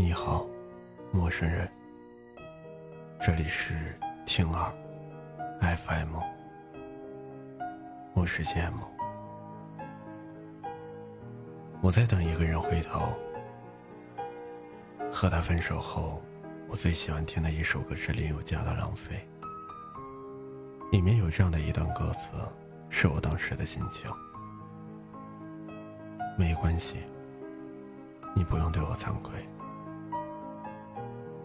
你好，陌生人。这里是听耳 FM，我是芥末。我在等一个人回头。和他分手后，我最喜欢听的一首歌是林宥嘉的《浪费》，里面有这样的一段歌词，是我当时的心情。没关系，你不用对我惭愧。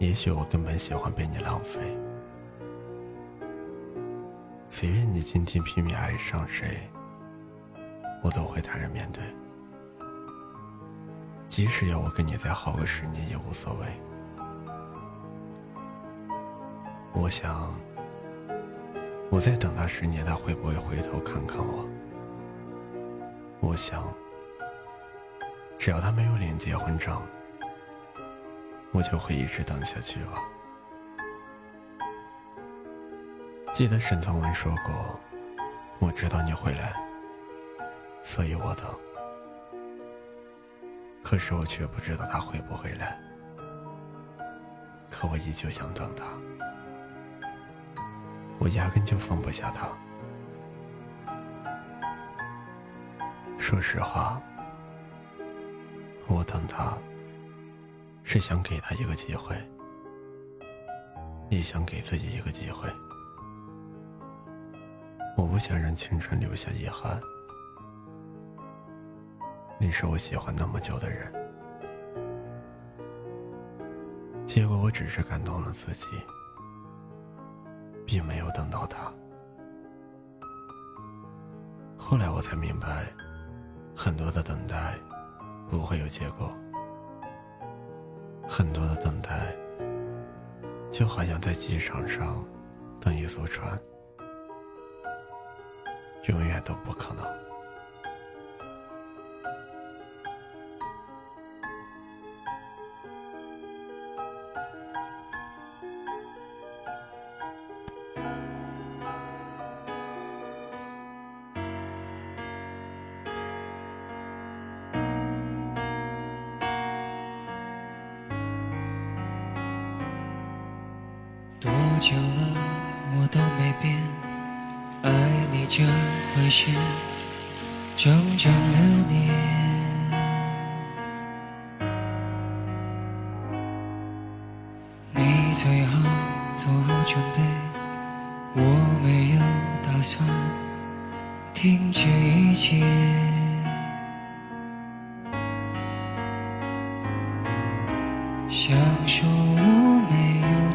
也许我根本喜欢被你浪费。随便你今天拼命爱上谁，我都会坦然面对。即使要我跟你再耗个十年也无所谓。我想，我在等他十年，他会不会回头看看我？我想，只要他没有领结婚证。我就会一直等下去了。记得沈从文说过：“我知道你会来，所以我等。可是我却不知道他会不会来。可我依旧想等他，我压根就放不下他。说实话，我等他。”是想给他一个机会，也想给自己一个机会。我不想让青春留下遗憾。你是我喜欢那么久的人，结果我只是感动了自己，并没有等到他。后来我才明白，很多的等待不会有结果。很多的等待，就好像在机场上等一艘船，永远都不可能。多久了，我都没变，爱你这回事，整整六年。你最好做好准备，我没有打算。停止一切，想说我没有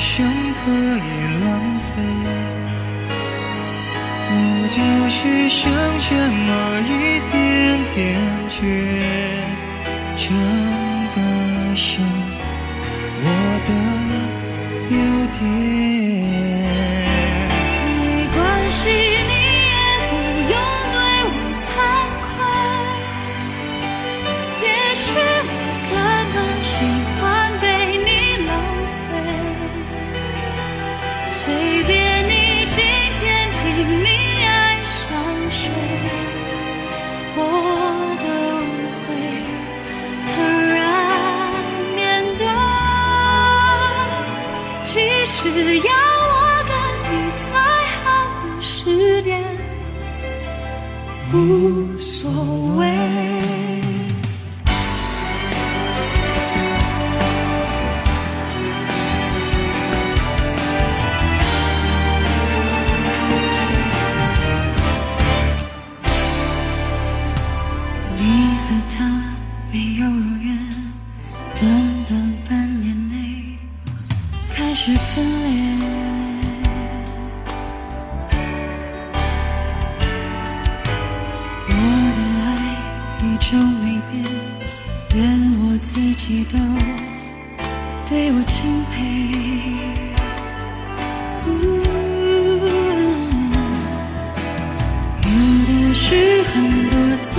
生可以浪费。我就是剩这么一点点倔，真的想我的优点。只要我跟你再好的十年，无所谓。我的爱一终没变，连我自己都对我钦佩。有的是很多资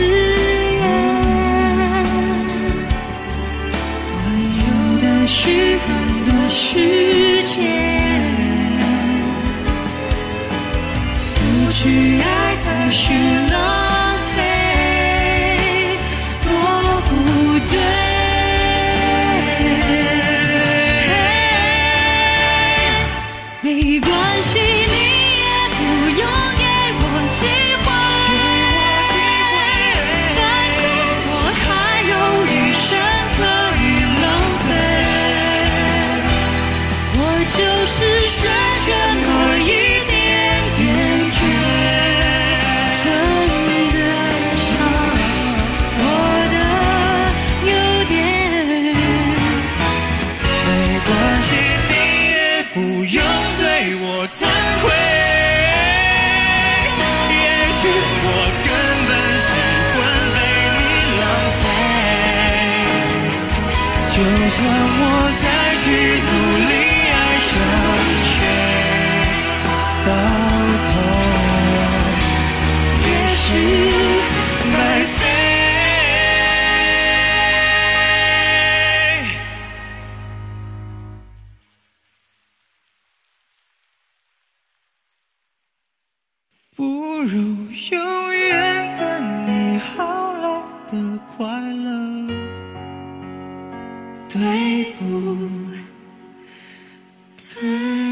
我惭愧。也许我根本喜欢被你浪费，就算不如永远跟你好了的快乐，对不对？